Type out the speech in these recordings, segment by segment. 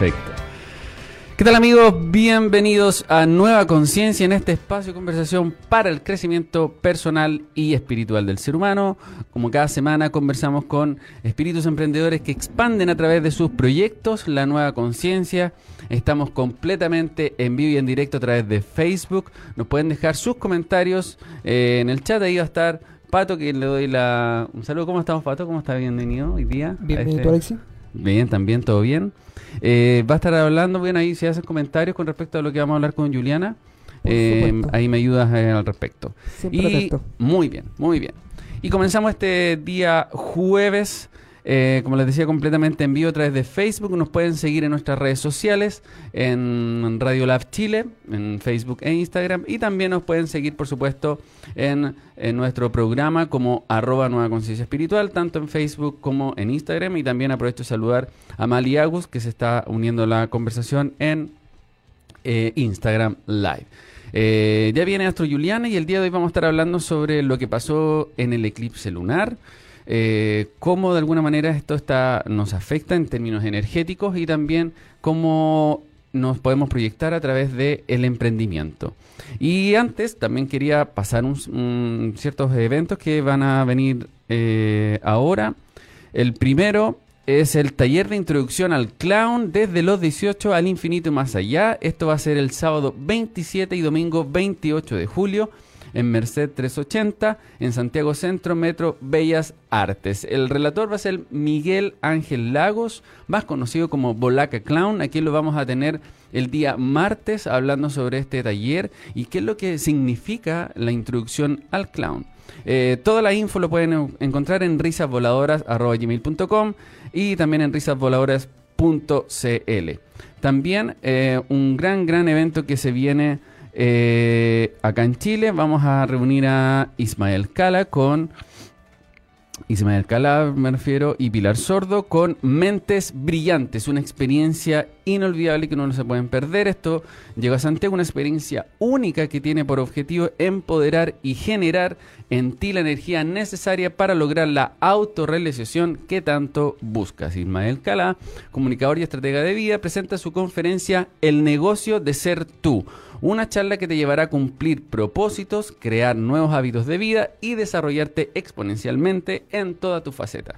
Perfecto. ¿Qué tal amigos? Bienvenidos a Nueva Conciencia en este espacio de conversación para el crecimiento personal y espiritual del ser humano. Como cada semana conversamos con espíritus emprendedores que expanden a través de sus proyectos la nueva conciencia. Estamos completamente en vivo y en directo a través de Facebook. Nos pueden dejar sus comentarios eh, en el chat. Ahí va a estar Pato, que le doy la... un saludo. ¿Cómo estamos, Pato? ¿Cómo está? Bienvenido hoy día. Bienvenido, este Alexi. Bien, también, todo bien. Eh, va a estar hablando, bien ahí, si hacen comentarios con respecto a lo que vamos a hablar con Juliana. Eh, ahí me ayudas eh, al respecto. y, muy bien, muy bien. Y comenzamos este día jueves eh, como les decía, completamente en vivo a través de Facebook. Nos pueden seguir en nuestras redes sociales, en Radio Lab Chile, en Facebook e Instagram. Y también nos pueden seguir, por supuesto, en, nuestro programa como arroba Nueva Conciencia Espiritual, tanto en Facebook como en Instagram. Y también aprovecho de saludar a Mali Agus, que se está uniendo a la conversación en eh, Instagram Live. Eh, ya viene Astro Juliana y el día de hoy vamos a estar hablando sobre lo que pasó en el eclipse lunar eh, cómo de alguna manera esto está, nos afecta en términos energéticos y también cómo nos podemos proyectar a través del el emprendimiento. Y antes también quería pasar un, ciertos eventos que van a venir eh, ahora. El primero es el taller de introducción al clown desde los 18 al infinito y más allá. Esto va a ser el sábado 27 y domingo 28 de julio en Merced 380, en Santiago Centro, Metro Bellas Artes. El relator va a ser Miguel Ángel Lagos, más conocido como Bolaca Clown. Aquí lo vamos a tener el día martes hablando sobre este taller y qué es lo que significa la introducción al clown. Eh, toda la info lo pueden encontrar en risasvoladoras.com y también en risasvoladoras.cl. También eh, un gran, gran evento que se viene eh, acá en Chile vamos a reunir a Ismael Cala con Ismael Cala, me refiero, y Pilar Sordo con Mentes Brillantes, una experiencia inolvidable que no se pueden perder. Esto llega a Santiago, una experiencia única que tiene por objetivo empoderar y generar en ti la energía necesaria para lograr la autorrealización que tanto buscas. Ismael Cala, comunicador y estratega de vida, presenta su conferencia El negocio de ser tú una charla que te llevará a cumplir propósitos, crear nuevos hábitos de vida y desarrollarte exponencialmente en toda tu faceta.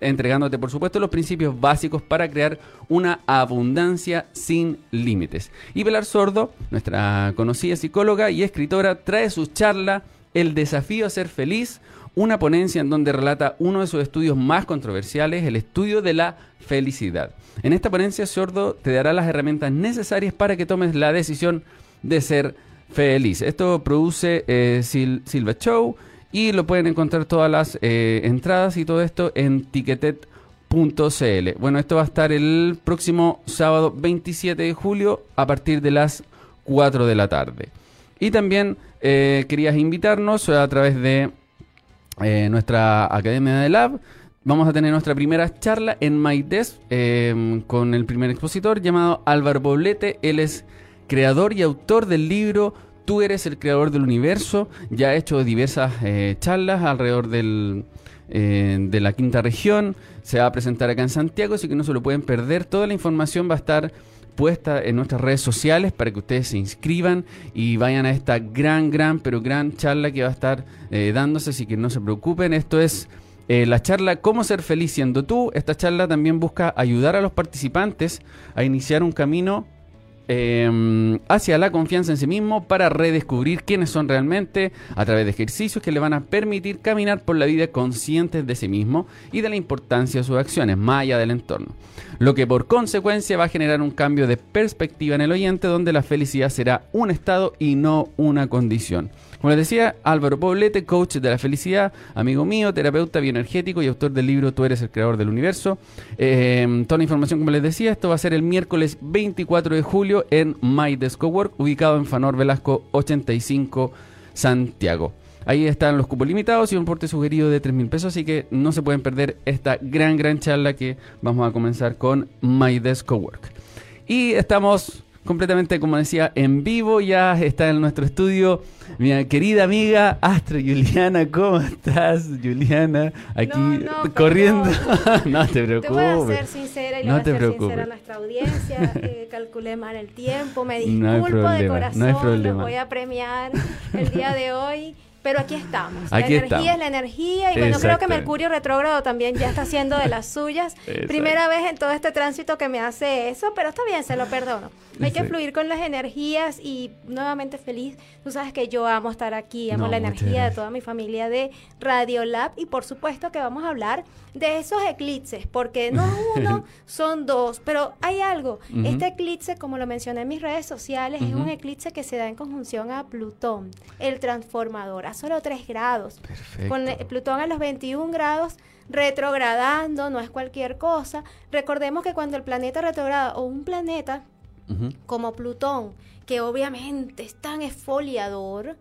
Entregándote, por supuesto, los principios básicos para crear una abundancia sin límites. Y Pilar Sordo, nuestra conocida psicóloga y escritora, trae su charla El desafío a ser feliz, una ponencia en donde relata uno de sus estudios más controversiales, el estudio de la felicidad. En esta ponencia, Sordo te dará las herramientas necesarias para que tomes la decisión de ser feliz. Esto produce eh, Silva Show y lo pueden encontrar todas las eh, entradas y todo esto en ticketet.cl. Bueno, esto va a estar el próximo sábado 27 de julio a partir de las 4 de la tarde. Y también eh, querías invitarnos a través de nuestra Academia de Lab. Vamos a tener nuestra primera charla en MyDesk con el primer expositor llamado Álvaro Poblete. Él es creador y autor del libro Tú eres el creador del universo. Ya ha hecho diversas eh, charlas alrededor del, eh, de la quinta región. Se va a presentar acá en Santiago, así que no se lo pueden perder. Toda la información va a estar puesta en nuestras redes sociales para que ustedes se inscriban y vayan a esta gran, gran, pero gran charla que va a estar eh, dándose, así que no se preocupen. Esto es la charla Cómo ser feliz siendo tú. Esta charla también busca ayudar a los participantes a iniciar un camino Em, hacia la confianza en sí mismo para redescubrir quiénes son realmente a través de ejercicios que le van a permitir caminar por la vida conscientes de sí mismo y de la importancia de sus acciones, más allá del entorno. Lo que por consecuencia va a generar un cambio de perspectiva en el oyente donde la felicidad será un estado y no una condición. Como les decía, Álvaro Poblete, coach de la felicidad, amigo mío, terapeuta bioenergético y autor del libro Tú eres el creador del universo. Eh, toda la información, como les decía, esto va a ser el miércoles 24 de julio en My Desco Work, ubicado en Fanor Velasco 85, Santiago. Ahí están los cupos limitados y un porte sugerido de 3 mil pesos, así que no se pueden perder esta gran, gran charla que vamos a comenzar con My Desk Work. Y estamos completamente, como decía, en vivo. Ya está en nuestro estudio mi querida amiga Astro Juliana. ¿Cómo estás, Juliana? Aquí corriendo. no te preocupes. Te voy a ser sincera y no voy a ser sincera a nuestra audiencia. Eh, calculé mal el tiempo. Me disculpo de corazón. No hay problema. voy a premiar el día de hoy. Pero aquí estamos. la energía es la energía y bueno, creo que Mercurio retrógrado también ya está haciendo de las suyas. Primera vez en todo este tránsito que me hace eso, pero está bien, se lo perdono. Hay que fluir con las energías y nuevamente feliz. Tú sabes que yo amo estar aquí, amo la energía de toda mi familia de Radio Lab y por supuesto que vamos a hablar de esos eclipses, porque no uno, son dos, pero hay algo. Este eclipse, como lo mencioné en mis redes sociales, es un eclipse que se da en conjunción a Plutón, el transformador, a solo 3 grados. Con Plutón a los 21 grados retrogradando, no es cualquier cosa. Recordemos que cuando el planeta retrograda o un planeta como Plutón, que obviamente es tan esfoliador,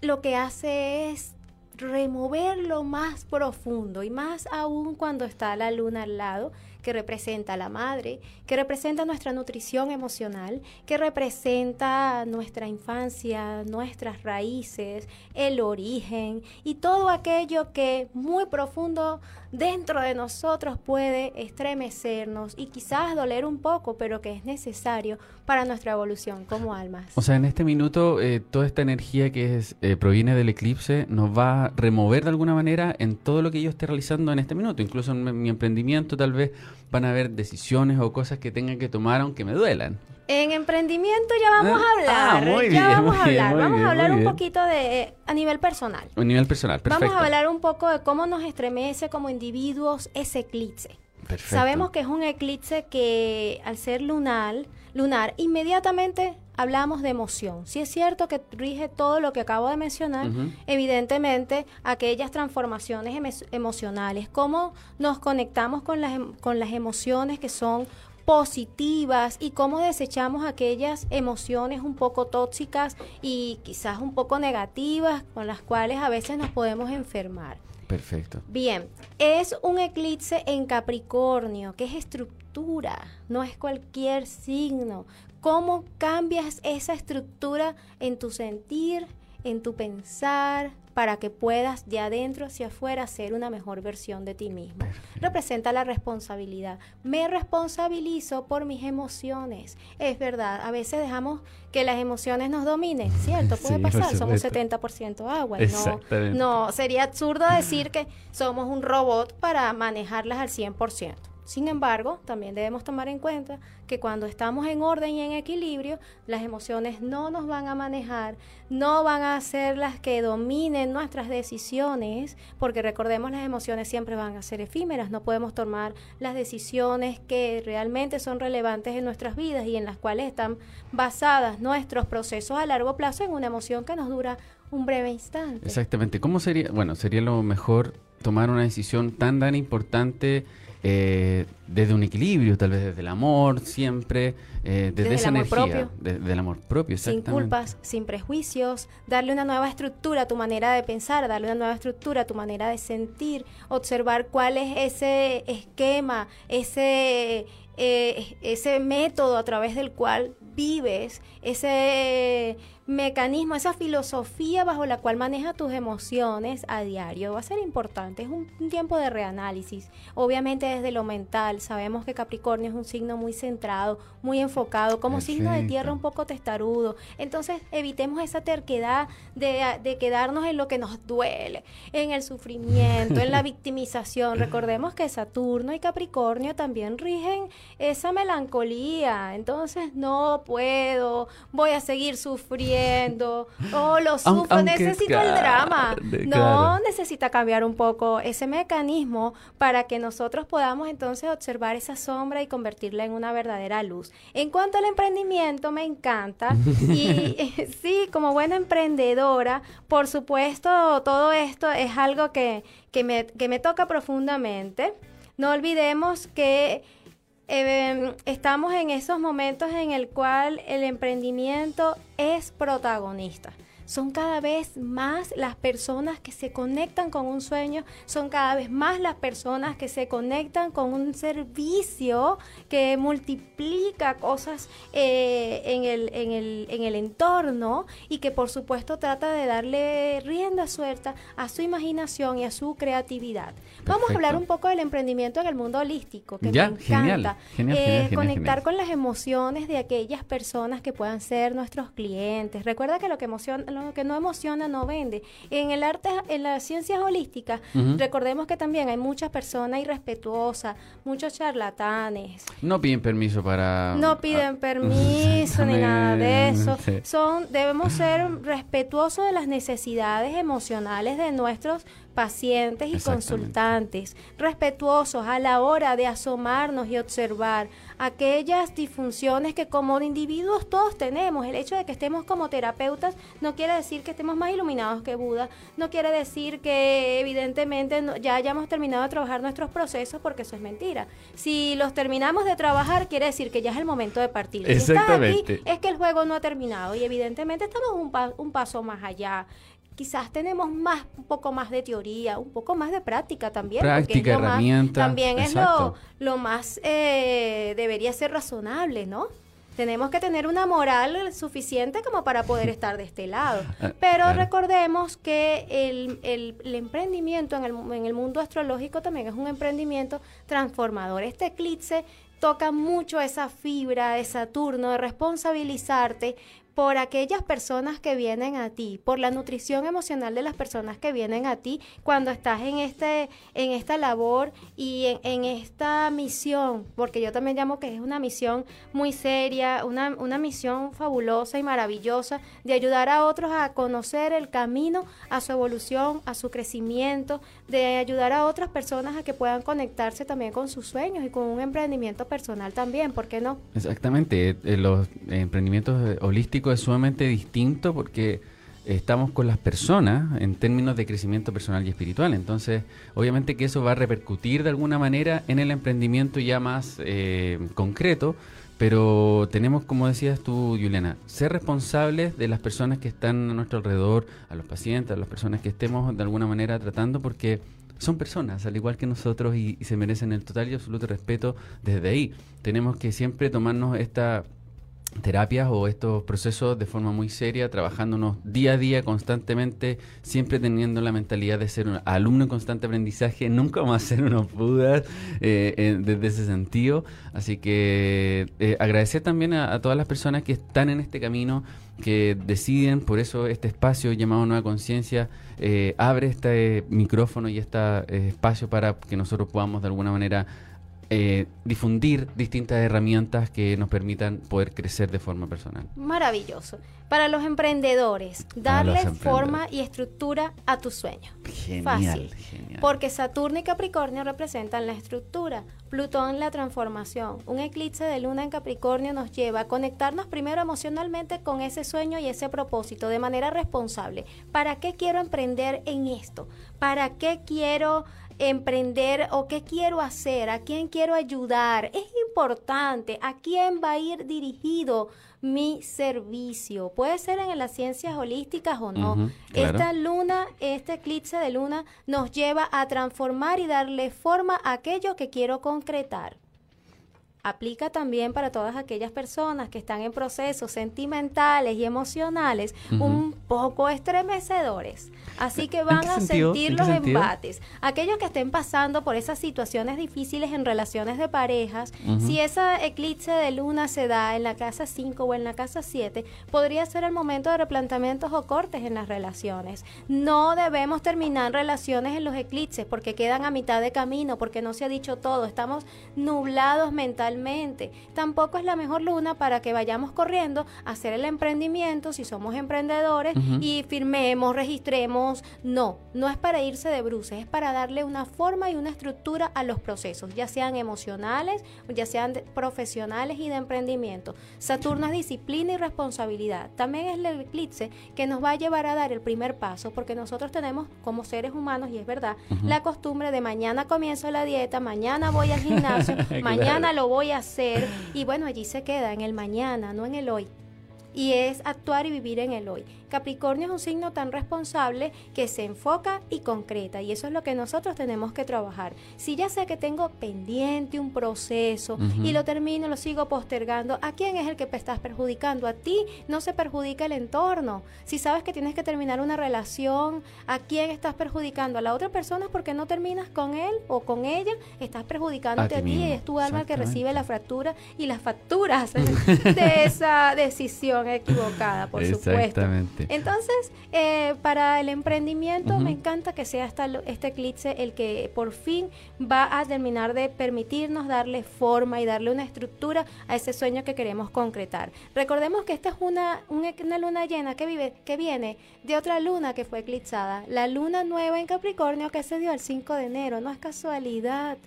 lo que hace es remover lo más profundo y más aún cuando está la luna al lado, que representa a la madre, que representa nuestra nutrición emocional, que representa nuestra infancia, nuestras raíces, el origen y todo aquello que muy profundo dentro de nosotros puede estremecernos y quizás doler un poco, pero que es necesario para nuestra evolución como almas. O sea, en este minuto, eh, toda esta energía que es, eh, proviene del eclipse nos va a remover de alguna manera en todo lo que yo esté realizando en este minuto, incluso en mi emprendimiento tal vez van a haber decisiones o cosas que tengan que tomar aunque me duelan. En emprendimiento ya vamos a ah, hablar. ya vamos a hablar. vamos a hablar un poquito de a nivel personal. A nivel personal, perfecto. Vamos a hablar un poco de cómo nos estremece como individuos ese eclipse. Perfecto. Sabemos que es un eclipse que al ser lunar, lunar inmediatamente hablamos de emoción. Si es cierto que rige todo lo que acabo de mencionar, evidentemente aquellas transformaciones emocionales, cómo nos conectamos con las, em, con las emociones que son positivas y cómo desechamos aquellas emociones un poco tóxicas y quizás un poco negativas con las cuales a veces nos podemos enfermar. Perfecto. Bien, es un eclipse en Capricornio, que es estructura, no es cualquier signo. ¿Cómo cambias esa estructura en tu sentir, en tu pensar, para que puedas de adentro hacia afuera ser una mejor versión de ti mismo. Representa la responsabilidad. Me responsabilizo por mis emociones. Es verdad, a veces dejamos que las emociones nos dominen, ¿cierto? Puede pasar, somos 70% agua. No, no, sería absurdo decir que somos un robot para manejarlas al 100%. Sin embargo, también debemos tomar en cuenta que cuando estamos en orden y en equilibrio, las emociones no nos van a manejar, no van a ser las que dominen nuestras decisiones, porque recordemos las emociones siempre van a ser efímeras, no podemos tomar las decisiones que realmente son relevantes en nuestras vidas y en las cuales están basadas nuestros procesos a largo plazo en una emoción que nos dura un breve instante. Exactamente. ¿Cómo sería? Bueno, sería lo mejor tomar una decisión tan tan importante eh, desde un equilibrio, tal vez desde el amor, siempre, eh, desde, esa energía, del amor propio, Sin culpas, sin prejuicios, darle una nueva estructura a tu manera de pensar, darle una nueva estructura a tu manera de sentir, observar cuál es ese esquema, ese, eh, ese método a través del cual vives, ese mecanismo, esa filosofía bajo la cual manejas tus emociones a diario. Va a ser importante, es un, tiempo de reanálisis. Obviamente desde lo mental, sabemos que Capricornio es un signo muy centrado, muy enfocado, como signo de tierra un poco testarudo. Entonces evitemos esa terquedad de, de quedarnos en lo que nos duele, en el sufrimiento, en la victimización. Recordemos que Saturno y Capricornio también rigen esa melancolía. Entonces no puedo, voy a seguir sufriendo oh, lo sufro, necesito el drama. No, necesita cambiar un poco ese mecanismo para que nosotros podamos entonces observar esa sombra y convertirla en una verdadera luz. En cuanto al emprendimiento, me encanta. y sí, como buena emprendedora, por supuesto, todo esto es algo que, que, me, que me toca profundamente. No olvidemos que eh, estamos en esos momentos en el cual el emprendimiento es protagonista. Son cada vez más las personas que se conectan con un sueño, son cada vez más las personas que se conectan con un servicio que multiplica cosas eh, en, el, en, el, en el entorno y que por supuesto trata de darle rienda suelta a su imaginación y a su creatividad. Vamos a hablar un poco del emprendimiento en el mundo holístico, que me encanta. Eh, conectar con las emociones de aquellas personas que puedan ser nuestros clientes. Recuerda que lo que, emociona, que no emociona no vende. En el arte, en las ciencias holísticas, recordemos que también hay muchas personas irrespetuosas, muchos charlatanes. No piden permiso para... No piden ah, permiso ni nada de eso. Son, debemos ser respetuosos de las necesidades emocionales de nuestros pacientes y consultantes, respetuosos a la hora de asomarnos y observar aquellas disfunciones que como individuos todos tenemos. El hecho de que estemos como terapeutas no quiere decir que estemos más iluminados que Buda, no quiere decir que evidentemente ya hayamos terminado de trabajar nuestros procesos porque eso es mentira. Si los terminamos de trabajar quiere decir que ya es el momento de partir. Si estás aquí es que el juego no ha terminado y evidentemente estamos un, un paso más allá quizás tenemos más, un poco más de teoría, un poco más de práctica también. Práctica, herramienta. también es lo, lo más, eh, debería ser razonable, ¿no? Tenemos que tener una moral suficiente como para poder estar de este lado. Ah, Pero recordemos que el, el, emprendimiento en el, en el mundo astrológico también es un emprendimiento transformador. Este eclipse toca mucho esa fibra de Saturno, de responsabilizarte por aquellas personas que vienen a ti, por la nutrición emocional de las personas que vienen a ti cuando estás en este, en esta labor y en, esta misión, porque yo también llamo que es una misión muy seria, una, una misión fabulosa y maravillosa de ayudar a otros a conocer el camino a su evolución, a su crecimiento, de ayudar a otras personas a que puedan conectarse también con sus sueños y con un emprendimiento personal también, ¿por qué no? Exactamente, eh, los emprendimientos holísticos es sumamente distinto porque estamos con las personas en términos de crecimiento personal y espiritual. Entonces, obviamente que eso va a repercutir de alguna manera en el emprendimiento ya más eh, concreto, pero tenemos, como decías tú, Juliana, ser responsables de las personas que están a nuestro alrededor, a los pacientes, a las personas que estemos de alguna manera tratando, porque son personas, al igual que nosotros, y se merecen el total y absoluto respeto desde ahí. Tenemos que siempre tomarnos esta terapias o estos procesos de forma muy seria, trabajándonos día a día constantemente, siempre teniendo la mentalidad de ser un alumno en constante aprendizaje, nunca vamos a ser unos budas eh, desde ese sentido. Así que eh, agradecer también a, todas las personas que están en este camino, que deciden, por eso este espacio llamado Nueva Conciencia eh, abre este micrófono y este espacio para que nosotros podamos de alguna manera eh, difundir distintas herramientas que nos permitan poder crecer de forma personal. Maravilloso. Para los emprendedores, darle forma y estructura a tu sueño. Genial, Fácil. Porque Saturno y Capricornio representan la estructura, Plutón la transformación. Un eclipse de luna en Capricornio nos lleva a conectarnos primero emocionalmente con ese sueño y ese propósito de manera responsable. ¿Para qué quiero emprender en esto? ¿Para qué quiero emprender o qué quiero hacer, a quién quiero ayudar. Es importante a quién va a ir dirigido mi servicio. Puede ser en las ciencias holísticas o no. Esta luna, este eclipse de luna nos lleva a transformar y darle forma a aquello que quiero concretar aplica también para todas aquellas personas que están en procesos sentimentales y emocionales un poco estremecedores. Así que van a sentir los embates. Aquellos que estén pasando por esas situaciones difíciles en relaciones de parejas, si esa eclipse de luna se da en la casa 5 o en la casa 7, podría ser el momento de replanteamientos o cortes en las relaciones. No debemos terminar relaciones en los eclipses porque quedan a mitad de camino, porque no se ha dicho todo. Estamos nublados mentalmente Tampoco es la mejor luna para que vayamos corriendo a hacer el emprendimiento si somos emprendedores y firmemos, registremos. No, no es para irse de bruces, es para darle una forma y una estructura a los procesos, ya sean emocionales, ya sean profesionales y de emprendimiento. Saturno es disciplina y responsabilidad. También es el eclipse que nos va a llevar a dar el primer paso, porque nosotros tenemos como seres humanos, y es verdad, la costumbre de mañana comienzo la dieta, mañana voy al gimnasio, mañana lo voy a hacer y bueno, allí se queda en el mañana, no en el hoy. y es actuar y vivir en el hoy. Capricornio es un signo tan responsable que se enfoca y concreta y eso es lo que nosotros tenemos que trabajar. Si ya sé que tengo pendiente un proceso y lo termino, lo sigo postergando, ¿a quién es el que te estás perjudicando? A ti no se perjudica el entorno. Si sabes que tienes que terminar una relación, ¿a quién estás perjudicando? A la otra persona porque no terminas con él o con ella, estás perjudicándote a ti, y es tu alma que recibe la fractura y las facturas de esa decisión equivocada, por supuesto. Entonces, eh, para el emprendimiento me encanta que sea esta, este eclipse el que por fin va a terminar de permitirnos darle forma y darle una estructura a ese sueño que queremos concretar. Recordemos que esta es una, una luna llena que, vive, que viene de otra luna que fue eclipsada, la luna nueva en Capricornio que se dio el 5 de enero, no es casualidad,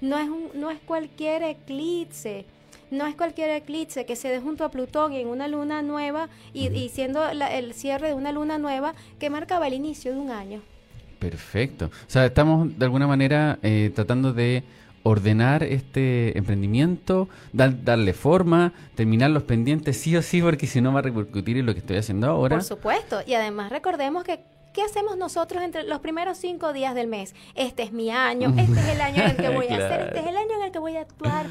no es, un, no es cualquier eclipse no es cualquier eclipse que se dé junto a Plutón en una luna nueva y, siendo el cierre de una luna nueva que marcaba el inicio de un año. Perfecto. O sea, estamos de alguna manera eh, tratando de ordenar este emprendimiento, darle forma, terminar los pendientes sí o sí, porque si no va a repercutir en lo que estoy haciendo ahora. Por supuesto. Y además recordemos que ¿Qué hacemos nosotros entre los primeros cinco días del mes? Este es mi año, este es el año en el que voy a hacer, este es el año en el que voy a actuar,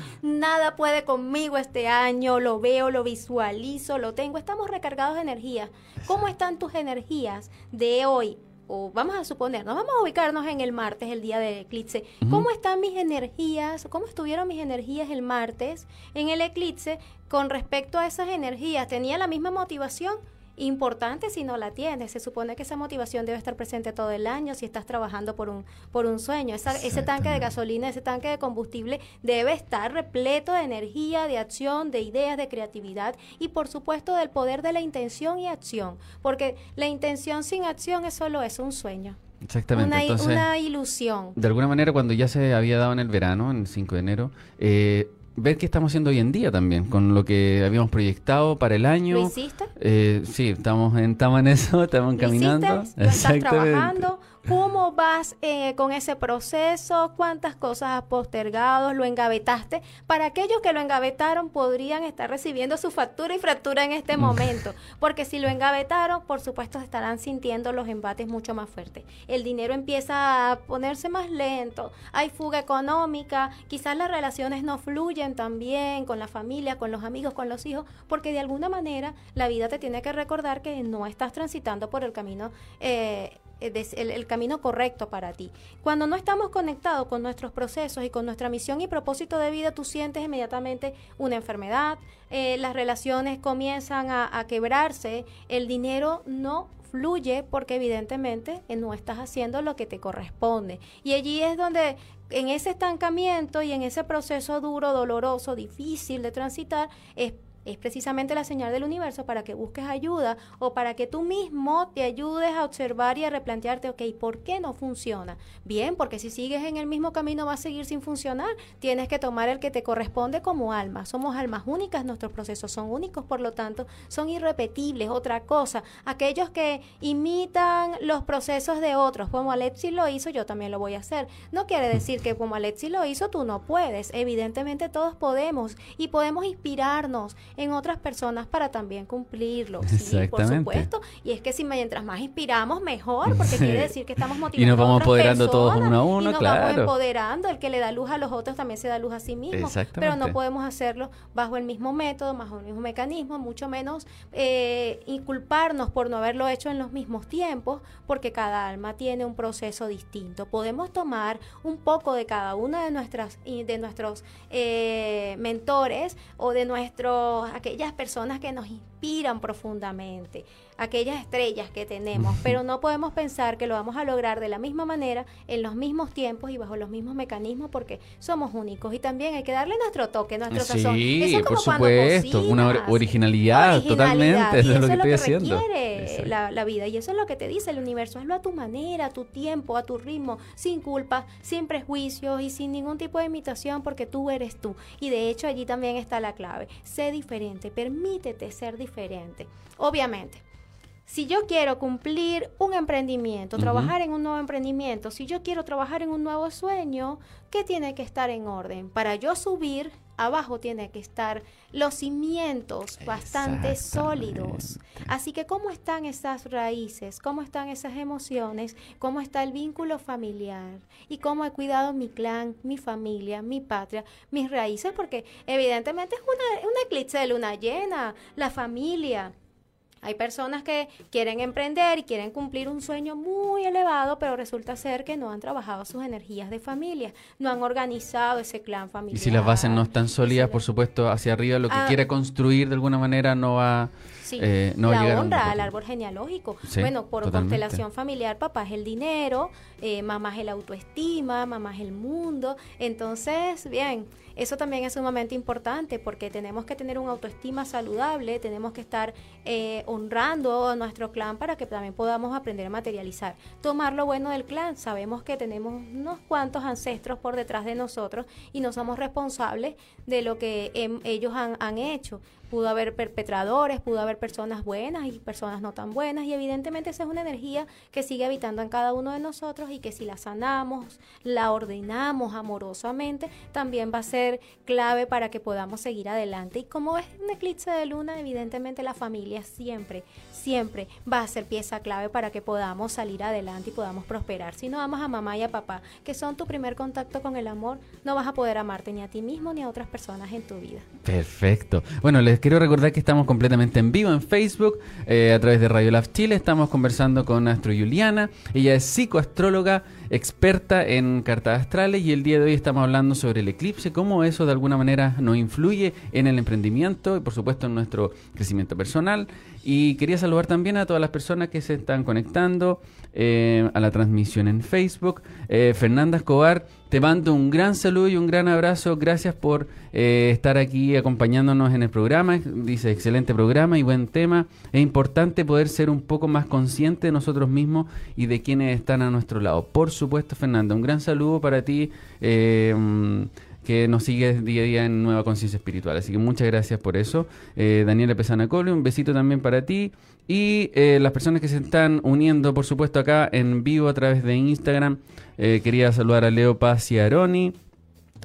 nada puede conmigo este año, lo veo, lo visualizo, lo tengo, estamos recargados de energía. ¿Cómo están tus energías de hoy? O vamos a suponer, nos vamos a ubicarnos en el martes, el día del eclipse. ¿Cómo están mis energías? ¿Cómo estuvieron mis energías el martes en el eclipse con respecto a esas energías? ¿Tenía la misma motivación? Importante si no la tienes. Se supone que esa motivación debe estar presente todo el año si estás trabajando por un, por un sueño. ese tanque de gasolina, ese tanque de combustible debe estar repleto de energía, de acción, de ideas, de creatividad y por supuesto del poder de la intención y acción. Porque la intención sin acción es solo eso, un sueño. Exactamente. Una, una ilusión. De alguna manera, cuando ya se había dado en el verano, en el 5 de enero, eh, ver qué estamos haciendo hoy en día también, con lo que habíamos proyectado para el año. ¿Lo hiciste? Eh, sí, estamos en, estamos en eso, estamos caminando. ¿Estás trabajando? ¿Cómo vas eh, con ese proceso? ¿Cuántas cosas has postergado? ¿Lo engavetaste? Para aquellos que lo engavetaron podrían estar recibiendo su factura y fractura en este momento, porque si lo engavetaron, por supuesto estarán sintiendo los embates mucho más fuertes. El dinero empieza a ponerse más lento, hay fuga económica, quizás las relaciones no fluyen tan bien con la familia, con los amigos, con los hijos, porque de alguna manera la vida te tiene que recordar que no estás transitando por el camino eh, eh, el, camino correcto para ti. Cuando no estamos conectados con nuestros procesos y con nuestra misión y propósito de vida, tú sientes inmediatamente una enfermedad, eh, las relaciones comienzan a, quebrarse, el dinero no fluye porque evidentemente eh, no estás haciendo lo que te corresponde. Y allí es donde en ese estancamiento y en ese proceso duro, doloroso, difícil de transitar, es es precisamente la señal del universo para que busques ayuda o para que tú mismo te ayudes a observar y a replantearte, ok, ¿por qué no funciona? Bien, porque si sigues en el mismo camino va a seguir sin funcionar. Tienes que tomar el que te corresponde como alma. Somos almas únicas, nuestros procesos son únicos, por lo tanto, son irrepetibles. Otra cosa, aquellos que imitan los procesos de otros, como Alexi lo hizo, yo también lo voy a hacer. No quiere decir que como Alexi lo hizo, tú no puedes. Evidentemente todos podemos y podemos inspirarnos en otras personas para también cumplirlo. Sí, por supuesto. Y es que si mientras más inspiramos, mejor, porque quiere decir que estamos motivando. Y nos vamos empoderando todos uno a uno, y nos vamos empoderando. El que le da luz a los otros también se da luz a sí mismo. Pero no podemos hacerlo bajo el mismo método, bajo el mismo mecanismo, mucho menos eh, inculparnos por no haberlo hecho en los mismos tiempos, porque cada alma tiene un proceso distinto. Podemos tomar un poco de cada una de nuestras de nuestros eh, mentores o de nuestros aquellas personas que nos inspiran profundamente, aquellas estrellas que tenemos, pero no podemos pensar que lo vamos a lograr de la misma manera, en los mismos tiempos y bajo los mismos mecanismos, porque somos únicos y también hay que darle nuestro toque, nuestro sazón. Sí, por supuesto, una originalidad, totalmente, eso es lo que estoy haciendo. Requiere la, la vida y eso es lo que te dice el universo, hazlo a tu manera, a tu tiempo, a tu ritmo, sin culpa, sin prejuicios y sin ningún tipo de imitación, porque tú eres tú. Y de hecho allí también está la clave, sé diferente, permítete ser diferente. Obviamente, si yo quiero cumplir un emprendimiento, trabajar en un nuevo emprendimiento, si yo quiero trabajar en un nuevo sueño, ¿qué tiene que estar en orden? Para yo subir abajo tiene que estar los cimientos bastante sólidos. Así que, ¿cómo están esas raíces? ¿Cómo están esas emociones? ¿Cómo está el vínculo familiar? ¿Y cómo he cuidado mi clan, mi familia, mi patria, mis raíces? Porque evidentemente es una, un eclipse de luna llena, la familia hay personas que quieren emprender y quieren cumplir un sueño muy elevado, pero resulta ser que no han trabajado sus energías de familia, no han organizado ese clan familiar. Y si las bases no están sólidas, por supuesto, hacia arriba, lo que ah. quiere construir de alguna manera no va eh, la honra al árbol genealógico. bueno, por constelación familiar, papá es el dinero, eh, mamá es el autoestima, mamá es el mundo. Entonces, bien, eso también es sumamente importante porque tenemos que tener una autoestima saludable, tenemos que estar eh, honrando a nuestro clan para que también podamos aprender a materializar. Tomar lo bueno del clan. Sabemos que tenemos unos cuantos ancestros por detrás de nosotros y no somos responsables de lo que em, ellos han, han hecho pudo haber perpetradores, pudo haber personas buenas y personas no tan buenas y evidentemente esa es una energía que sigue habitando en cada uno de nosotros y que si la sanamos, la ordenamos amorosamente, también va a ser clave para que podamos seguir adelante. Y como es un eclipse de luna, evidentemente la familia siempre, siempre va a ser pieza clave para que podamos salir adelante y podamos prosperar. Si no amas a mamá y a papá, que son tu primer contacto con el amor, no vas a poder amarte ni a ti mismo ni a otras personas en tu vida. Perfecto. Bueno, les quiero recordar que estamos completamente en vivo en Facebook, eh, a través de Radio Lab Chile. Estamos conversando con Astro Juliana. Ella es psicoastróloga, experta en cartas astrales y el día de hoy estamos hablando sobre el eclipse, cómo eso de alguna manera nos influye en el emprendimiento y por supuesto en nuestro crecimiento personal. Y quería saludar también a todas las personas que se están conectando eh, a la transmisión en Facebook. Eh, Fernanda Escobar, te mando un gran saludo y un gran abrazo. Gracias por eh, estar aquí acompañándonos en el programa. Dice, excelente programa y buen tema. Es importante poder ser un poco más consciente de nosotros mismos y de quienes están a nuestro lado. Por supuesto, Fernanda, un gran saludo para ti que nos sigue día a día en Nueva Conciencia Espiritual. Así que muchas gracias por eso. Eh, Daniela Pesana Cole, un besito también para ti. Y eh, las personas que se están uniendo, por supuesto, acá en vivo a través de Instagram. Eh, quería saludar a Leo Paz y Aroni.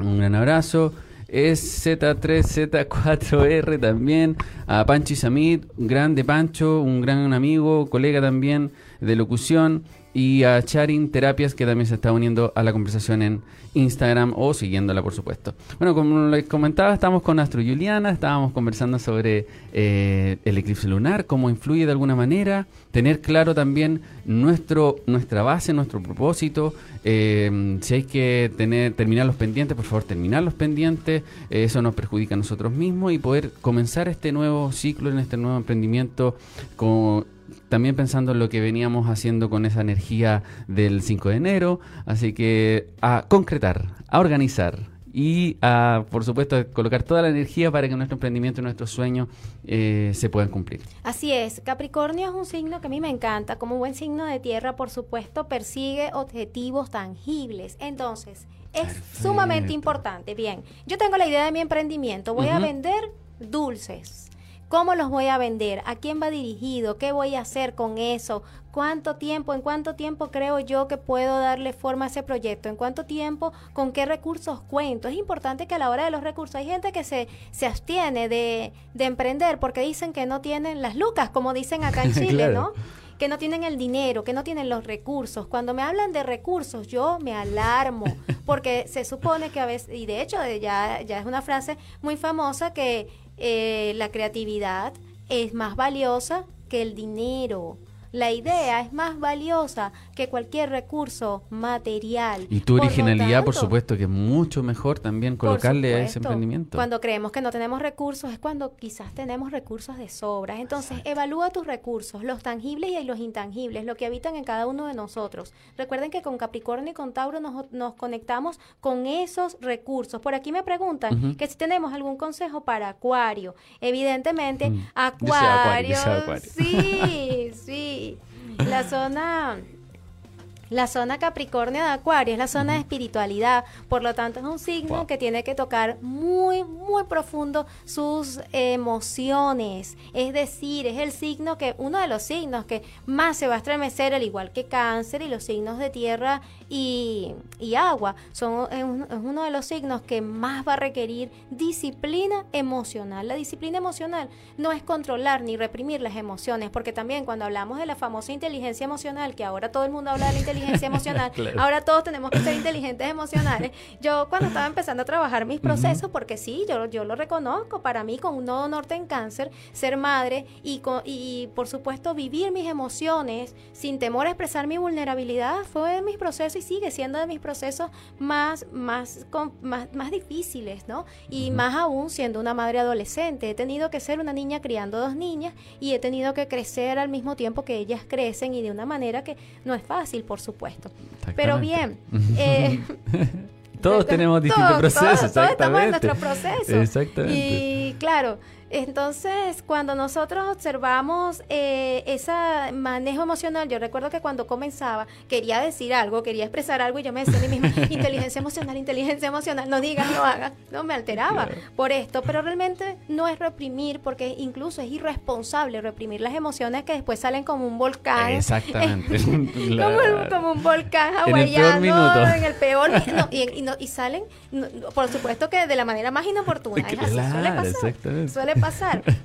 Un gran abrazo. Es Z3Z4R también. A Pancho y Samit, grande Pancho, un gran amigo, colega también de locución y a Charin Terapias que también se está uniendo a la conversación en Instagram o siguiéndola por supuesto. Bueno, como les comentaba, estamos con Astro Juliana, estábamos conversando sobre eh, el eclipse lunar, cómo influye de alguna manera, tener claro también nuestro, nuestra base, nuestro propósito, eh, si hay que tener, terminar los pendientes, por favor terminar los pendientes, eh, eso nos perjudica a nosotros mismos y poder comenzar este nuevo ciclo, en este nuevo emprendimiento con también pensando en lo que veníamos haciendo con esa energía del 5 de enero, así que a concretar, a organizar y a, por supuesto, colocar toda la energía para que nuestro emprendimiento y nuestros sueños eh, se puedan cumplir. Así es, Capricornio es un signo que a mí me encanta, como buen signo de tierra, por supuesto, persigue objetivos tangibles. Entonces, es sumamente importante. Bien, yo tengo la idea de mi emprendimiento, voy a vender dulces ¿Cómo los voy a vender? ¿A quién va dirigido? ¿Qué voy a hacer con eso? ¿Cuánto tiempo? ¿En cuánto tiempo creo yo que puedo darle forma a ese proyecto? ¿En cuánto tiempo? ¿Con qué recursos cuento? Es importante que a la hora de los recursos hay gente que se, se abstiene de, de emprender porque dicen que no tienen las lucas, como dicen acá en Chile, ¿no? que no tienen el dinero, que no tienen los recursos. Cuando me hablan de recursos, yo me alarmo, porque se supone que a veces, y de hecho ya, ya es una frase muy famosa que eh, la creatividad es más valiosa que el dinero. La idea es más valiosa que cualquier recurso material. Y tu originalidad, por, supuesto, que es mucho mejor también colocarle a ese emprendimiento. Cuando creemos que no tenemos recursos es cuando quizás tenemos recursos de sobra. Entonces, evalúa tus recursos, los tangibles y los intangibles, lo que habitan en cada uno de nosotros. Recuerden que con Capricornio y con Tauro nos, conectamos con esos recursos. Por aquí me preguntan que si tenemos algún consejo para Acuario. Evidentemente, mm. acuario, sí, sí. La zona La zona Capricornio de Acuario es la zona de espiritualidad, por lo tanto es un signo que tiene que tocar muy, muy profundo sus emociones. Es decir, es el signo que, uno de los signos que más se va a estremecer, al igual que cáncer y los signos de tierra y, agua. Son, es, uno de los signos que más va a requerir disciplina emocional. La disciplina emocional no es controlar ni reprimir las emociones, porque también cuando hablamos de la famosa inteligencia emocional, que ahora todo el mundo habla de la inteligencia emocional, ahora todos tenemos que ser inteligentes emocionales. Yo cuando estaba empezando a trabajar mis procesos, porque sí, yo, yo lo reconozco, para mí con un nodo norte en cáncer, ser madre y, y por supuesto vivir mis emociones sin temor a expresar mi vulnerabilidad fue de mis procesos y sigue siendo de mis procesos más, más, más, más difíciles, ¿no? Y más aún siendo una madre adolescente. He tenido que ser una niña criando dos niñas y he tenido que crecer al mismo tiempo que ellas crecen y de una manera que no es fácil, por supuesto. Pero bien. Eh, todos tenemos distintos procesos. Todos, estamos en nuestro proceso. Exactamente. Y claro, entonces, cuando nosotros observamos eh, ese manejo emocional, yo recuerdo que cuando comenzaba quería decir algo, quería expresar algo y yo me decía a mí misma, inteligencia emocional, inteligencia emocional, no digas, no hagas, no me alteraba por esto, pero realmente no es reprimir porque incluso es irresponsable reprimir las emociones que después salen como un volcán. Exactamente. como, un volcán hawaiano en el peor, y, y, salen, por supuesto que de la manera más inoportuna, es así, suele pasar. Suele pasar.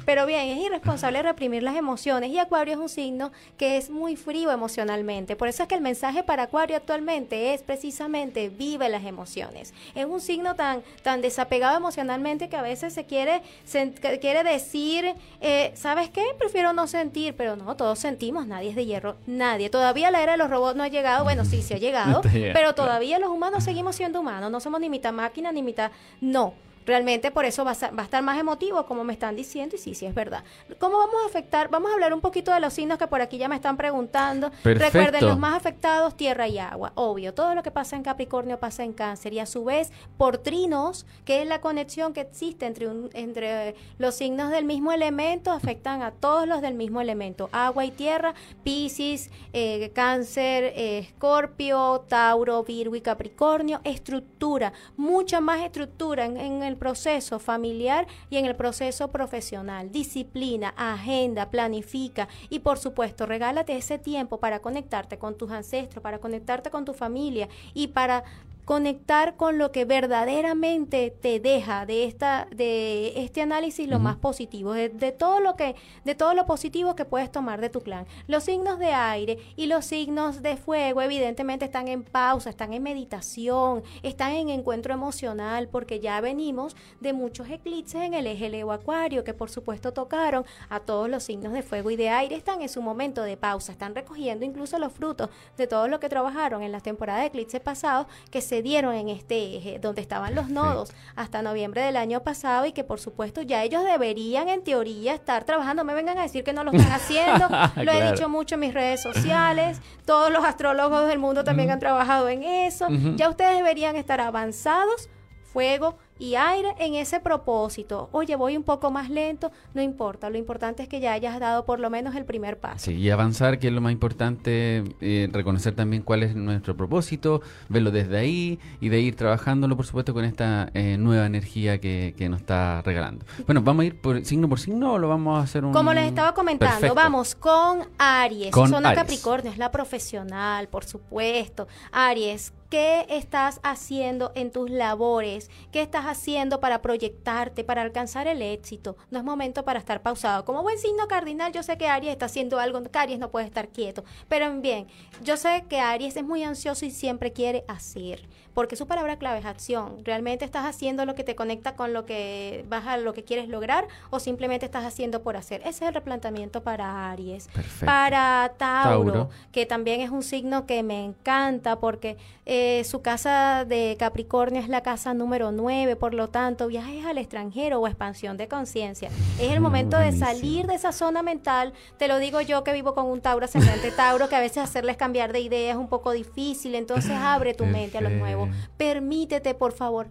Pero bien, es irresponsable reprimir las emociones y Acuario es un signo que es muy frío emocionalmente. Por eso es que el mensaje para Acuario actualmente es precisamente vive las emociones. Es un signo tan, tan desapegado emocionalmente que a veces se quiere, se, quiere decir, eh, ¿sabes qué? Prefiero no sentir, pero no, todos sentimos, nadie es de hierro, nadie. Todavía la era de los robots no ha llegado, bueno, sí, se ha llegado, pero todavía los humanos seguimos siendo humanos, no somos ni mitad máquina ni mitad, no realmente por eso va a, estar más emotivo, como me están diciendo, y sí, sí es verdad. ¿Cómo vamos a afectar? Vamos a hablar un poquito de los signos que por aquí ya me están preguntando. Recuerden, los más afectados, tierra y agua, obvio. Todo lo que pasa en Capricornio pasa en Cáncer, y a su vez, por trinos, que es la conexión que existe entre, entre los signos del mismo elemento, afectan a todos los del mismo elemento, agua y tierra, Pisces, eh, Cáncer, eh, Escorpio, Tauro, Virgo y Capricornio, estructura, mucha más estructura en, en el proceso familiar y en el proceso profesional. Disciplina, agenda, planifica y por supuesto regálate ese tiempo para conectarte con tus ancestros, para conectarte con tu familia y para conectar con lo que verdaderamente te deja de esta de este análisis lo más positivo de, todo lo que de todo lo positivo que puedes tomar de tu clan. Los signos de aire y los signos de fuego evidentemente están en pausa están en meditación están en encuentro emocional porque ya venimos de muchos eclipses en el eje Leo Acuario que por supuesto tocaron a todos los signos de fuego y de aire están en su momento de pausa están recogiendo incluso los frutos de todo lo que trabajaron en las temporadas de eclipses pasados que se dieron en este eje, donde estaban los nodos hasta noviembre del año pasado y que por supuesto ya ellos deberían en teoría estar trabajando. Me vengan a decir que no lo están haciendo. lo he dicho mucho en mis redes sociales. Todos los astrólogos del mundo también han trabajado en eso. Ya ustedes deberían estar avanzados. Fuego, y aire en ese propósito. Oye, voy un poco más lento, no importa, lo importante es que ya hayas dado por lo menos el primer paso. Sí, y avanzar, que es lo más importante, eh, reconocer también cuál es nuestro propósito, verlo desde ahí y de ir trabajándolo, por supuesto, con esta eh, nueva energía que, que, nos está regalando. Bueno, ¿vamos a ir por signo por signo o lo vamos a hacer un...? Como les estaba comentando, vamos con Aries, con zona Capricornio, es la profesional, por supuesto. Aries, ¿Qué estás haciendo en tus labores? ¿Qué estás haciendo para proyectarte, para alcanzar el éxito? No es momento para estar pausado. Como buen signo cardinal, yo sé que Aries está haciendo algo, que Aries no puede estar quieto. Pero bien, yo sé que Aries es muy ansioso y siempre quiere hacer porque su palabra clave es acción. ¿Realmente estás haciendo lo que te conecta con lo que vas a lo que quieres lograr o simplemente estás haciendo por hacer? Ese es el replanteamiento para Aries. Para Tauro, que también es un signo que me encanta porque eh, su casa de Capricornio es la casa número 9, por lo tanto, viajes al extranjero o expansión de conciencia. Es el momento de salir de esa zona mental. Te lo digo yo que vivo con un Tauro ascendente Tauro, que a veces hacerles cambiar de idea es un poco difícil, entonces abre tu mente a lo nuevo. Permítete, por favor,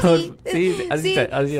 Sí, sí, así,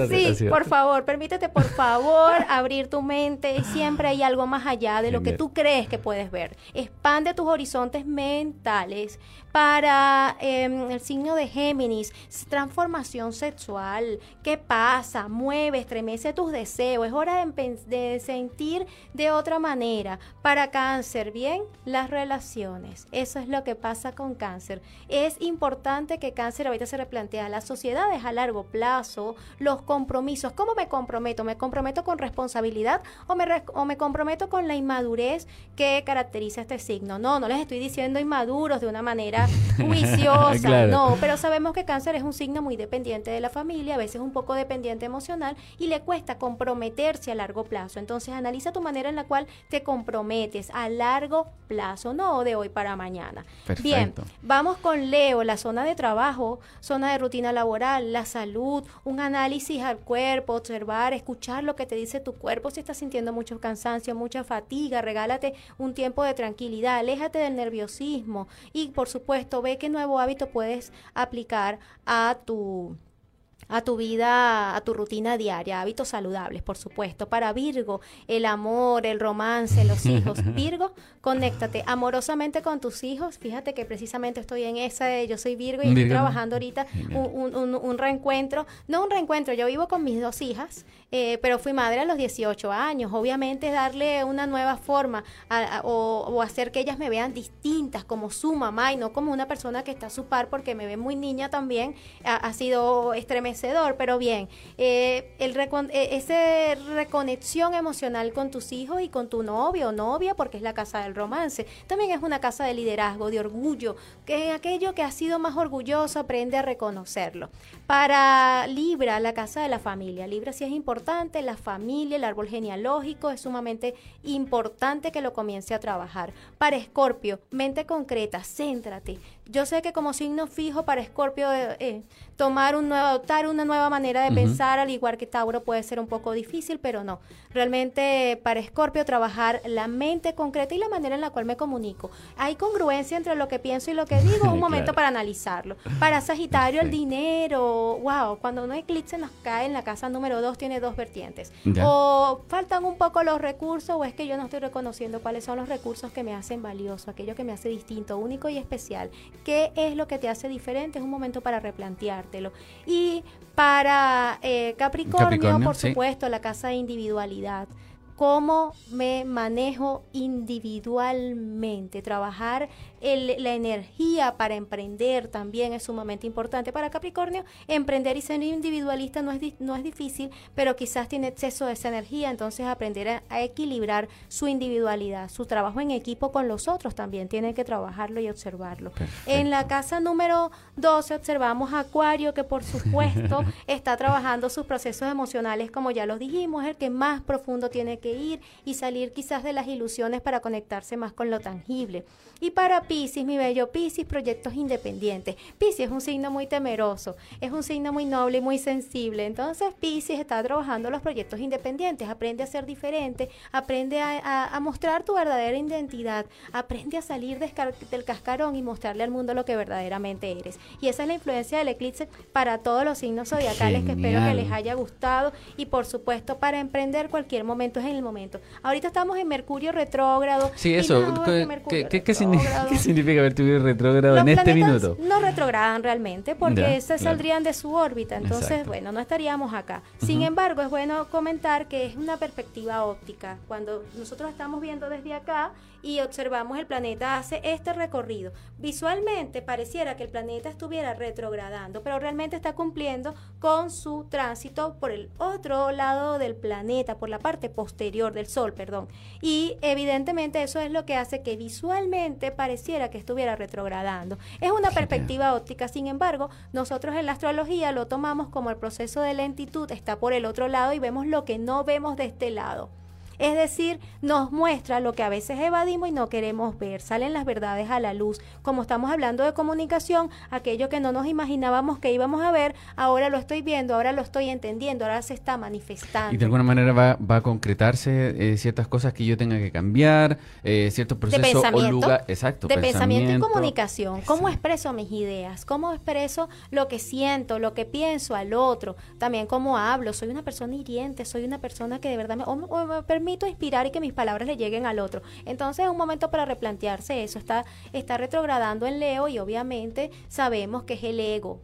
sí, sí, por favor, permítete por favor abrir tu mente. Siempre hay algo más allá de lo que tú crees que puedes ver. Expande tus horizontes mentales para em, el signo de Géminis, transformación sexual. ¿Qué pasa? Mueve, estremece tus deseos. Es hora de, de sentir de otra manera. Para cáncer, bien, las relaciones. Eso es lo que pasa con cáncer. Es importante que cáncer ahorita se replantea las sociedades a largo plazo, los compromisos. ¿Cómo me comprometo? ¿Me comprometo con responsabilidad o me, o me comprometo con la inmadurez que caracteriza este signo? No, no les estoy diciendo inmaduros de una manera juiciosa, no, pero sabemos que cáncer es un signo muy dependiente de la familia, a veces un poco dependiente emocional y le cuesta comprometerse a largo plazo. Entonces analiza tu manera en la cual te comprometes a largo plazo, no de hoy para mañana. Bien, vamos con Leo, la zona de trabajo, zona de rutina laboral, la salud, un análisis al cuerpo, observar, escuchar lo que te dice tu cuerpo, si estás sintiendo mucho cansancio, mucha fatiga, regálate un tiempo de tranquilidad, aléjate del nerviosismo y por supuesto ve qué nuevo hábito puedes aplicar a tu a tu vida, a tu rutina diaria, hábitos saludables, por supuesto. Para Virgo, el amor, el romance, los hijos. Virgo, conéctate amorosamente con tus hijos. Fíjate que precisamente estoy en esa, yo soy Virgo y estoy trabajando ahorita un, un, un, reencuentro. No un reencuentro, yo vivo con mis dos hijas eh, pero fui madre a los 18 años. Obviamente darle una nueva forma o, hacer que ellas me vean distintas como su mamá y no como una persona que está a su par porque me ve muy niña también ha, sido estremecedor. Pero bien, eh, eh, esa reconexión emocional con tus hijos y con tu novio o novia porque es la casa del romance. También es una casa de liderazgo, de orgullo, que aquello que ha sido más orgulloso aprende a reconocerlo. Para Libra, la casa de la familia. Libra sí es importante la familia, el árbol genealógico, es sumamente importante que lo comience a trabajar. Para Escorpio, mente concreta, céntrate. Yo sé que como signo fijo para Escorpio, eh, eh, tomar un nuevo, adoptar una nueva manera de pensar, al igual que Tauro, puede ser un poco difícil, pero no. Realmente para Escorpio trabajar la mente concreta y la manera en la cual me comunico. Hay congruencia entre lo que pienso y lo que digo, un momento para analizarlo. Para Sagitario, el dinero, wow, cuando un eclipse nos cae en la casa número dos, tiene dos vertientes. O faltan un poco los recursos, o es que yo no estoy reconociendo cuáles son los recursos que me hacen valioso, aquello que me hace distinto, único y especial. ¿Qué es lo que te hace diferente? Es un momento para replanteártelo. Y para eh, Capricornio, por supuesto, la casa de individualidad cómo me manejo individualmente. Trabajar la energía para emprender también es sumamente importante. Para Capricornio, emprender y ser individualista no es, no es difícil, pero quizás tiene exceso de esa energía, entonces aprender a, equilibrar su individualidad. Su trabajo en equipo con los otros también tiene que trabajarlo y observarlo. En la casa número 12 observamos a Acuario, que por supuesto está trabajando sus procesos emocionales, como ya los dijimos, el que más profundo tiene que ir y salir quizás de las ilusiones para conectarse más con lo tangible. Y para Pisces, mi bello Pisces, proyectos independientes. Pisces es un signo muy temeroso, es un signo muy noble y muy sensible. Entonces Pisces está trabajando los proyectos independientes, aprende a ser diferente, aprende a, mostrar tu verdadera identidad, aprende a salir del cascarón y mostrarle al mundo lo que verdaderamente eres. Y esa es la influencia del eclipse para todos los signos zodiacales que espero que les haya gustado y por supuesto para emprender cualquier momento es en el momento. Ahorita estamos en Mercurio retrógrado. Sí, eso. ¿Qué, ¿Qué, significa Mercurio retrógrado en este minuto? No retrogradan realmente porque se saldrían de su órbita. Entonces, bueno, no estaríamos acá. Sin embargo, es bueno comentar que es una perspectiva óptica. Cuando nosotros estamos viendo desde acá y observamos el planeta hace este recorrido. Visualmente pareciera que el planeta estuviera retrogradando, pero realmente está cumpliendo con su tránsito por el otro lado del planeta, por la parte posterior del Sol, perdón. Y evidentemente eso es lo que hace que visualmente pareciera que estuviera retrogradando. Es una perspectiva óptica, sin embargo, nosotros en la astrología lo tomamos como el proceso de lentitud está por el otro lado y vemos lo que no vemos de este lado. Es decir, nos muestra lo que a veces evadimos y no queremos ver. Salen las verdades a la luz. Como estamos hablando de comunicación, aquello que no nos imaginábamos que íbamos a ver, ahora lo estoy viendo, ahora lo estoy entendiendo, ahora se está manifestando. Y de alguna manera va, va a concretarse eh, ciertas cosas que yo tenga que cambiar, eh, ciertos procesos o lugar, exacto, de pensamiento, y comunicación. ¿Cómo expreso mis ideas? ¿Cómo expreso lo que siento, lo que pienso al otro? También cómo hablo. Soy una persona hiriente, soy una persona que de verdad me, me permito inspirar y que mis palabras le lleguen al otro. Entonces es un momento para replantearse eso. Está, está retrogradando en Leo y obviamente sabemos que es el ego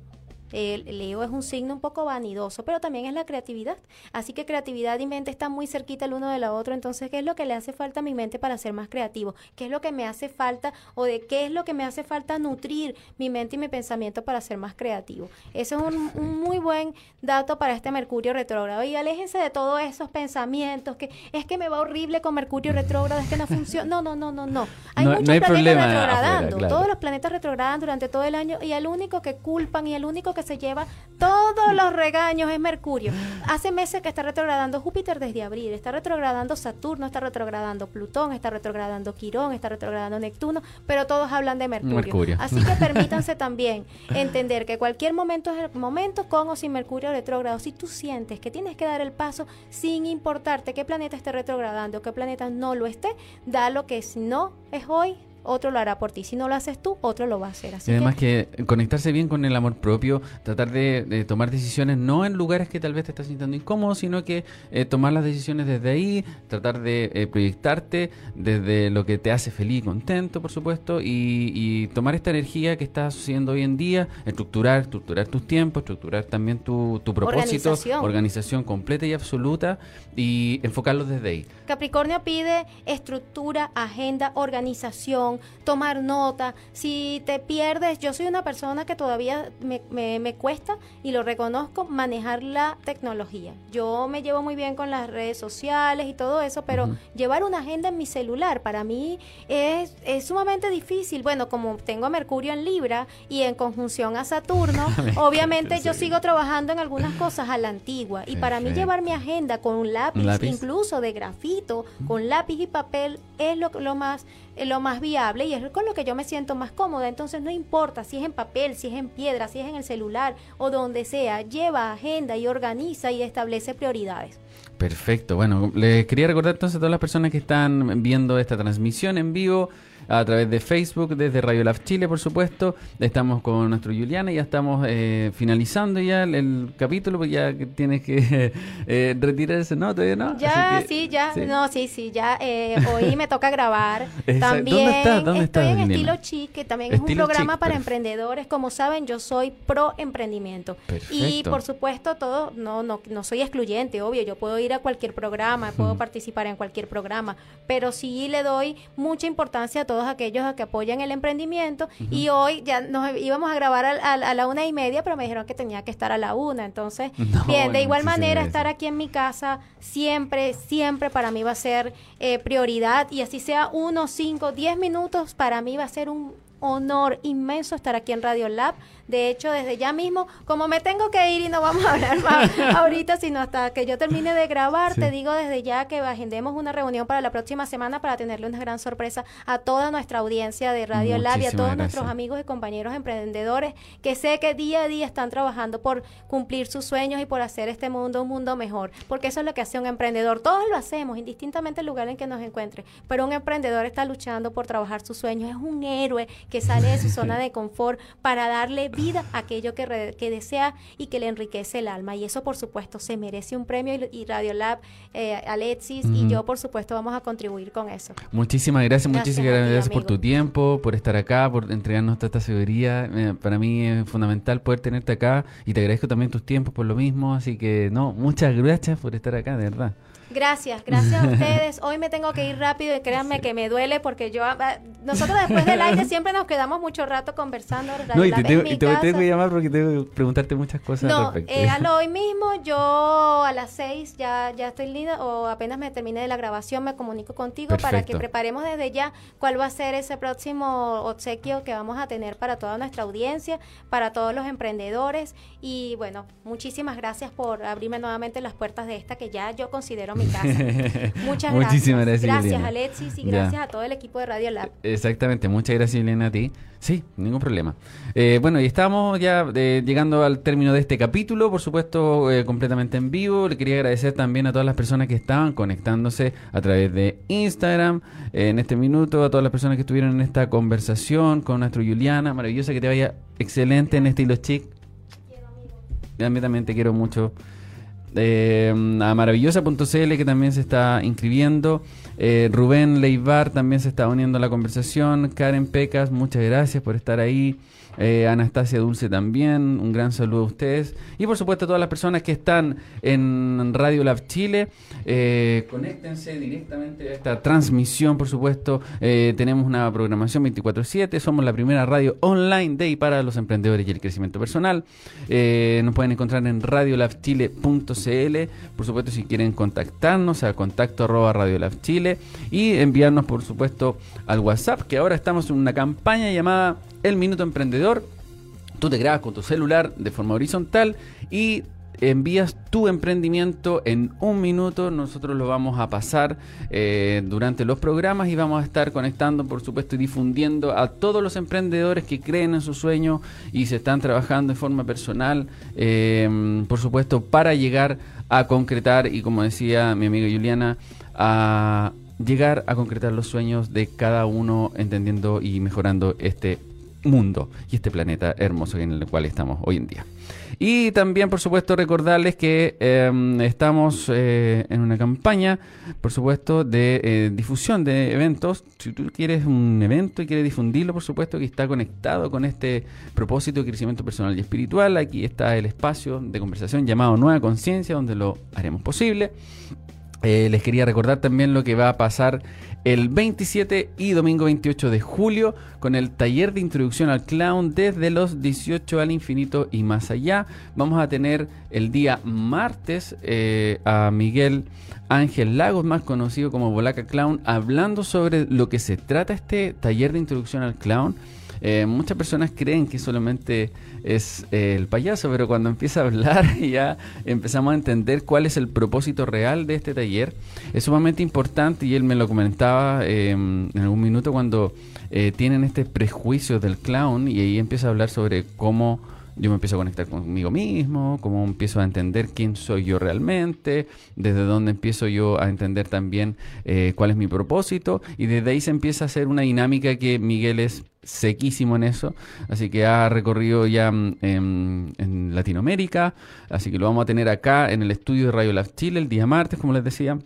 el Leo es un signo un poco vanidoso, pero también es la creatividad. Así que creatividad y mente están muy cerquita el uno de la otra. Entonces, ¿qué es lo que le hace falta a mi mente para ser más creativo? ¿Qué es lo que me hace falta o de qué es lo que me hace falta nutrir mi mente y mi pensamiento para ser más creativo? Eso es un, muy buen dato para este Mercurio retrógrado. Y aléjense de todos esos pensamientos que es que me va horrible con Mercurio retrógrado, es que no funciona. No, no, no, no, no. Hay muchos planetas retrogradando. Todos los planetas retrogradan durante todo el año y el único que culpan y el único que se lleva todos los regaños es Mercurio. Hace meses que está retrogradando Júpiter desde abril, está retrogradando Saturno, está retrogradando Plutón, está retrogradando Quirón, está retrogradando Neptuno, pero todos hablan de Mercurio. Así que permítanse también entender que cualquier momento es el momento con o sin Mercurio retrógrado. Si tú sientes que tienes que dar el paso sin importarte qué planeta esté retrogradando o qué planeta no lo esté, da lo que si no es hoy, otro lo hará por ti. Si no lo haces tú, otro lo va a hacer. Así y además que... conectarse bien con el amor propio, tratar de, tomar decisiones no en lugares que tal vez te estás sintiendo incómodo, sino que eh, tomar las decisiones desde ahí, tratar de eh, proyectarte desde lo que te hace feliz y contento, por supuesto, y, tomar esta energía que estás haciendo hoy en día, estructurar, estructurar tus tiempos, estructurar también tu, tu propósito, organización. organización completa y absoluta, y enfocarlo desde ahí. Capricornio pide estructura, agenda, organización tomar nota. Si te pierdes, yo soy una persona que todavía me, me, cuesta y lo reconozco manejar la tecnología. Yo me llevo muy bien con las redes sociales y todo eso, pero llevar una agenda en mi celular para mí es, es sumamente difícil. Bueno, como tengo a Mercurio en Libra y en conjunción a Saturno, obviamente yo sigo trabajando en algunas cosas a la antigua. Y para mí llevar mi agenda con un lápiz, incluso de con lápiz y papel, es lo, lo más lo más viable y es con lo que yo me siento más cómoda. Entonces no importa si es en papel, si es en piedra, si es en el celular o donde sea, lleva agenda y organiza y establece prioridades. Perfecto. Bueno, les quería recordar entonces a todas las personas que están viendo esta transmisión en vivo a través de Facebook, desde Radio Lab Chile, por supuesto. Estamos con nuestro Juliana y ya estamos eh, finalizando ya el, capítulo, porque ya tienes que eh, retirarse, ¿no? ¿Todavía no? Ya, sí, ya. No, sí, sí, ya. Eh, hoy me toca grabar. también ¿Dónde estás? ¿Dónde estoy en Estilo Chic, que también es un programa para emprendedores. Como saben, yo soy pro emprendimiento. Y por supuesto, todo, no, no, no soy excluyente, obvio. Yo puedo ir a cualquier programa, puedo participar en cualquier programa, pero sí le doy mucha importancia a todo aquellos que apoyan el emprendimiento. Y hoy ya nos íbamos a grabar a, la una y media, pero me dijeron que tenía que estar a la una. Entonces, bien, de igual manera, estar aquí en mi casa siempre, siempre para mí va a ser eh, prioridad. Y así sea uno, cinco, diez minutos, para mí va a ser un honor inmenso estar aquí en Radio Lab de hecho, desde ya mismo, como me tengo que ir y no vamos a hablar más ahorita, sino hasta que yo termine de grabar, te digo desde ya que agendemos una reunión para la próxima semana para tenerle una gran sorpresa a toda nuestra audiencia de Radio Lab y a todos nuestros amigos y compañeros emprendedores que sé que día a día están trabajando por cumplir sus sueños y por hacer este mundo un mundo mejor, porque eso es lo que hace un emprendedor. Todos lo hacemos, indistintamente el lugar en que nos encuentre, pero un emprendedor está luchando por trabajar sus sueños, es un héroe que sale de su zona de confort para darle vida aquello que, que desea y que le enriquece el alma. Y eso, por supuesto, se merece un premio y, Radiolab, eh, Alexis y yo, por supuesto, vamos a contribuir con eso. Muchísimas gracias, muchísimas gracias por tu tiempo, por estar acá, por entregarnos toda esta seguridad. Eh, para mí es fundamental poder tenerte acá y te agradezco también tus tiempos por lo mismo. Así que, no, muchas gracias por estar acá, de verdad. Gracias, gracias a ustedes. Hoy me tengo que ir rápido y créanme que me duele porque yo, ah, nosotros después del aire siempre nos quedamos mucho rato conversando. No, y te, tengo, que llamar porque tengo que preguntarte muchas cosas. No, eh, hoy mismo yo a las seis ya, ya estoy linda o apenas me termine de la grabación me comunico contigo para que preparemos desde ya cuál va a ser ese próximo obsequio que vamos a tener para toda nuestra audiencia, para todos los emprendedores y bueno, muchísimas gracias por abrirme nuevamente las puertas de esta que ya yo considero mi casa. Muchas Muchísimas gracias. Gracias, Alexis, y gracias a todo el equipo de Radio Lab. Exactamente, muchas gracias, Elena, a ti. Sí, ningún problema. Eh, bueno, y estamos ya eh, llegando al término de este capítulo, por supuesto, eh, completamente en vivo. Le quería agradecer también a todas las personas que estaban conectándose a través de Instagram en este minuto, a todas las personas que estuvieron en esta conversación con nuestro Juliana. Maravillosa que te vaya excelente en estilo chic. Quiero, también te quiero mucho. A maravillosa.cl que también se está inscribiendo. Eh, Rubén Leibar también se está uniendo a la conversación. Karen Pecas, muchas gracias por estar ahí. Eh, Anastasia Dulce también, un gran saludo a ustedes. Y por supuesto a todas las personas que están en Radio Lab Chile, eh, conéctense directamente a esta transmisión, por supuesto. Eh, tenemos una programación 24/7, somos la primera radio online de y para los emprendedores y el crecimiento personal. nos pueden encontrar en por supuesto si quieren contactarnos a contacto arroba Chile y enviarnos por supuesto al WhatsApp, que ahora estamos en una campaña llamada el Minuto Emprendedor. Tú te grabas con tu celular de forma horizontal y envías tu emprendimiento en un minuto. Nosotros lo vamos a pasar eh, durante los programas y vamos a estar conectando, por supuesto, y difundiendo a todos los emprendedores que creen en su sueño y se están trabajando de forma personal, eh, por supuesto, para llegar a concretar y, como decía mi amiga Juliana, a llegar a concretar los sueños de cada uno, entendiendo y mejorando este mundo y este planeta hermoso en el cual estamos hoy en día. Y también, por supuesto, recordarles que em, estamos eh, en una campaña, por supuesto, de eh, difusión de eventos. Si tú quieres un evento y quieres difundirlo, por supuesto, que está conectado con este propósito de crecimiento personal y espiritual, aquí está el espacio de conversación llamado Nueva Conciencia, donde lo haremos posible. Eh, les quería recordar también lo que va a pasar el 27 y domingo 28 de julio con el taller de introducción al clown desde los 18 al infinito y más allá. Vamos a tener el día martes eh, a Miguel Ángel Lagos, más conocido como Bolaca Clown, hablando sobre lo que se trata este taller de introducción al clown. Eh, muchas personas creen que solamente es eh, el payaso, pero cuando empieza a hablar ya empezamos a entender cuál es el propósito real de este taller. Es sumamente importante y él me lo comentaba em, en algún minuto cuando eh, tienen este prejuicio del clown y ahí empieza a hablar sobre cómo yo me empiezo a conectar conmigo mismo, cómo empiezo a entender quién soy yo realmente, desde dónde empiezo yo a entender también eh, cuál es mi propósito y desde ahí se empieza a hacer una dinámica que Miguel es sequísimo en eso, así que ha recorrido ya mm, en, Latinoamérica, así que lo vamos a tener acá en el estudio de Radio Lab Chile el día martes, como les decía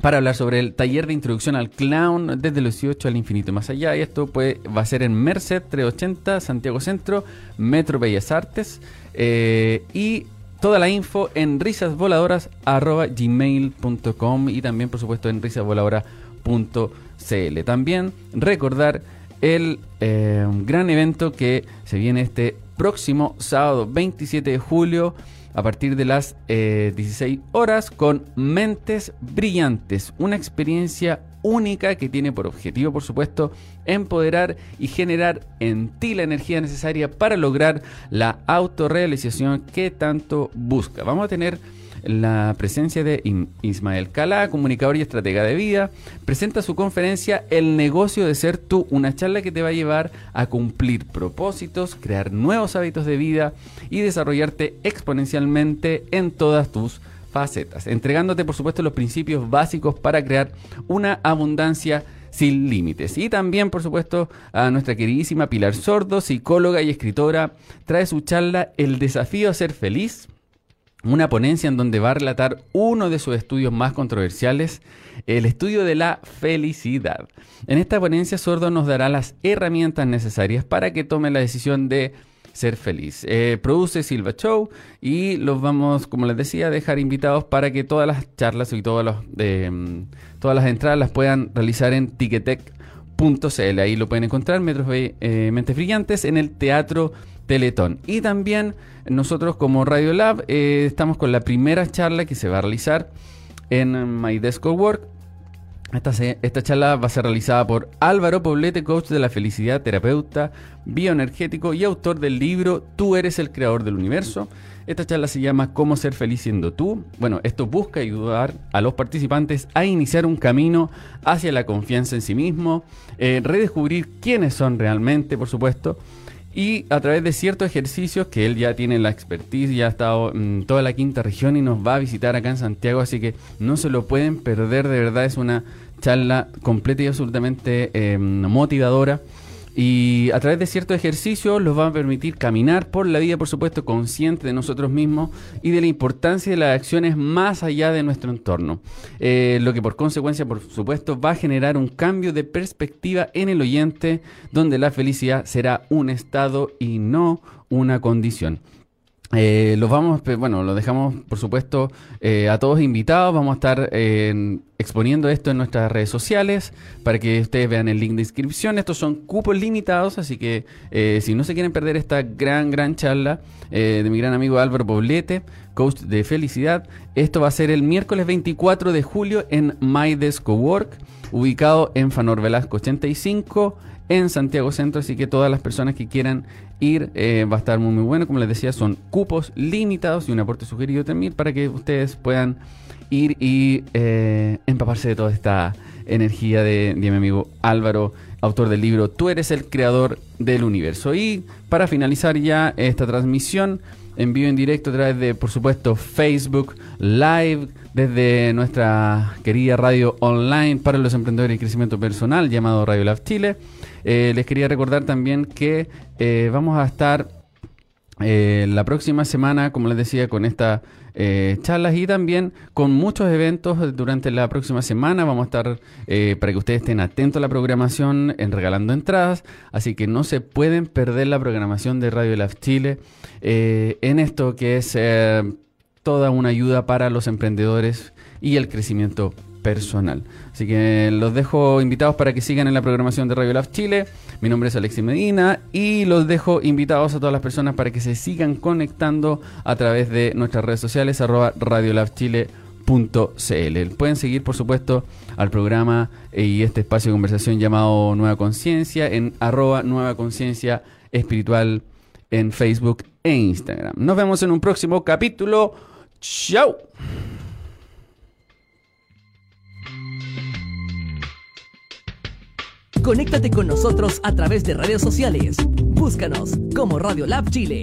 para hablar sobre el taller de introducción al clown desde los 18 al infinito y más allá. Y esto va a ser en Merced 380, Santiago Centro, Metro Bellas Artes. Eh, y toda la info en risasvoladoras.gmail.com y también, por supuesto, en risasvoladoras.cl. También recordar el eh, gran evento que se viene este próximo sábado 27 de julio a partir de las 16 eh, horas con Mentes Brillantes, una experiencia única que tiene por objetivo, por supuesto, empoderar y generar en ti la energía necesaria para lograr la autorrealización que tanto busca. Vamos a tener la presencia de Ismael Cala, comunicador y estratega de vida, presenta su conferencia El negocio de ser tú, una charla que te va a llevar a cumplir propósitos, crear nuevos hábitos de vida y desarrollarte exponencialmente en todas tus facetas, entregándote por supuesto los principios básicos para crear una abundancia sin límites. Y también, por supuesto, a nuestra queridísima Pilar Sordo, psicóloga y escritora, trae su charla El desafío a ser feliz, una ponencia en donde va a relatar uno de sus estudios más controversiales, el estudio de la felicidad. En esta ponencia, Sordo nos dará las herramientas necesarias para que tome la decisión de ser feliz. Eh, produce Silva Show y los vamos, como les decía, a dejar invitados para que todas las charlas y los, mm, todas las entradas las puedan realizar en ticketek.cl. Ahí lo pueden encontrar, Metros eh, Mentes Brillantes, en el Teatro Teletón. Y también nosotros como Radio Lab eh, estamos con la primera charla que se va a realizar en My Desk Work Esta, esta, charla va a ser realizada por Álvaro Poblete, coach de la felicidad, terapeuta, bioenergético y autor del libro Tú eres el creador del universo. Esta charla se llama Cómo ser feliz siendo tú. Bueno, esto busca ayudar a los participantes a iniciar un camino hacia la confianza en sí mismo, eh, redescubrir quiénes son realmente, por supuesto, y a través de ciertos ejercicios que él ya tiene la expertise, ya ha estado en toda la quinta región y nos va a visitar acá en Santiago, así que no se lo pueden perder, de verdad es una charla completa y absolutamente eh, motivadora. Y a través de ciertos ejercicios los va a permitir caminar por la vida, por supuesto, consciente de nosotros mismos y de la importancia de las acciones más allá de nuestro entorno. Eh, lo que por consecuencia, por supuesto, va a generar un cambio de perspectiva en el oyente, donde la felicidad será un estado y no una condición. Eh, los vamos, bueno, lo dejamos por supuesto eh, a todos invitados. Vamos a estar eh, exponiendo esto en nuestras redes sociales para que ustedes vean el link de inscripción. Estos son cupos limitados, así que si no se quieren perder esta gran, gran charla de mi gran amigo Álvaro Poblete, coach de felicidad, esto va a ser el miércoles 24 de julio en My Work, ubicado en Fanor Velasco 85 en Santiago Centro, así que todas las personas que quieran ir eh, va a estar muy muy bueno. Como les decía, son cupos limitados y un aporte sugerido también para que ustedes puedan ir y eh, empaparse de toda esta energía de, de mi amigo Álvaro, autor del libro Tú eres el creador del universo. Y para finalizar ya esta transmisión, envío en directo a través de, por supuesto, Facebook Live, desde nuestra querida radio online para los emprendedores y crecimiento personal llamado Radio Lab Chile. Eh, les quería recordar también que eh, vamos a estar eh, la próxima semana, como les decía, con estas charlas y también con muchos eventos durante la próxima semana. Vamos a estar para que ustedes estén atentos a la programación en regalando entradas, así que no se pueden perder la programación de Radio Lab Chile en esto que es toda una ayuda para los emprendedores y el crecimiento personal. Así que los dejo invitados para que sigan en la programación de Radio Lab Chile. Mi nombre es Alexis Medina y los dejo invitados a todas las personas para que se sigan conectando a través de nuestras redes sociales arroba radiolabchile.cl. Pueden seguir, por supuesto, al programa y este espacio de conversación llamado Nueva Conciencia en arroba Nueva Conciencia Espiritual en Facebook e Instagram. Nos vemos en un próximo capítulo. ¡Chao! Conéctate con nosotros a través de redes sociales. Búscanos como Radio Lab Chile.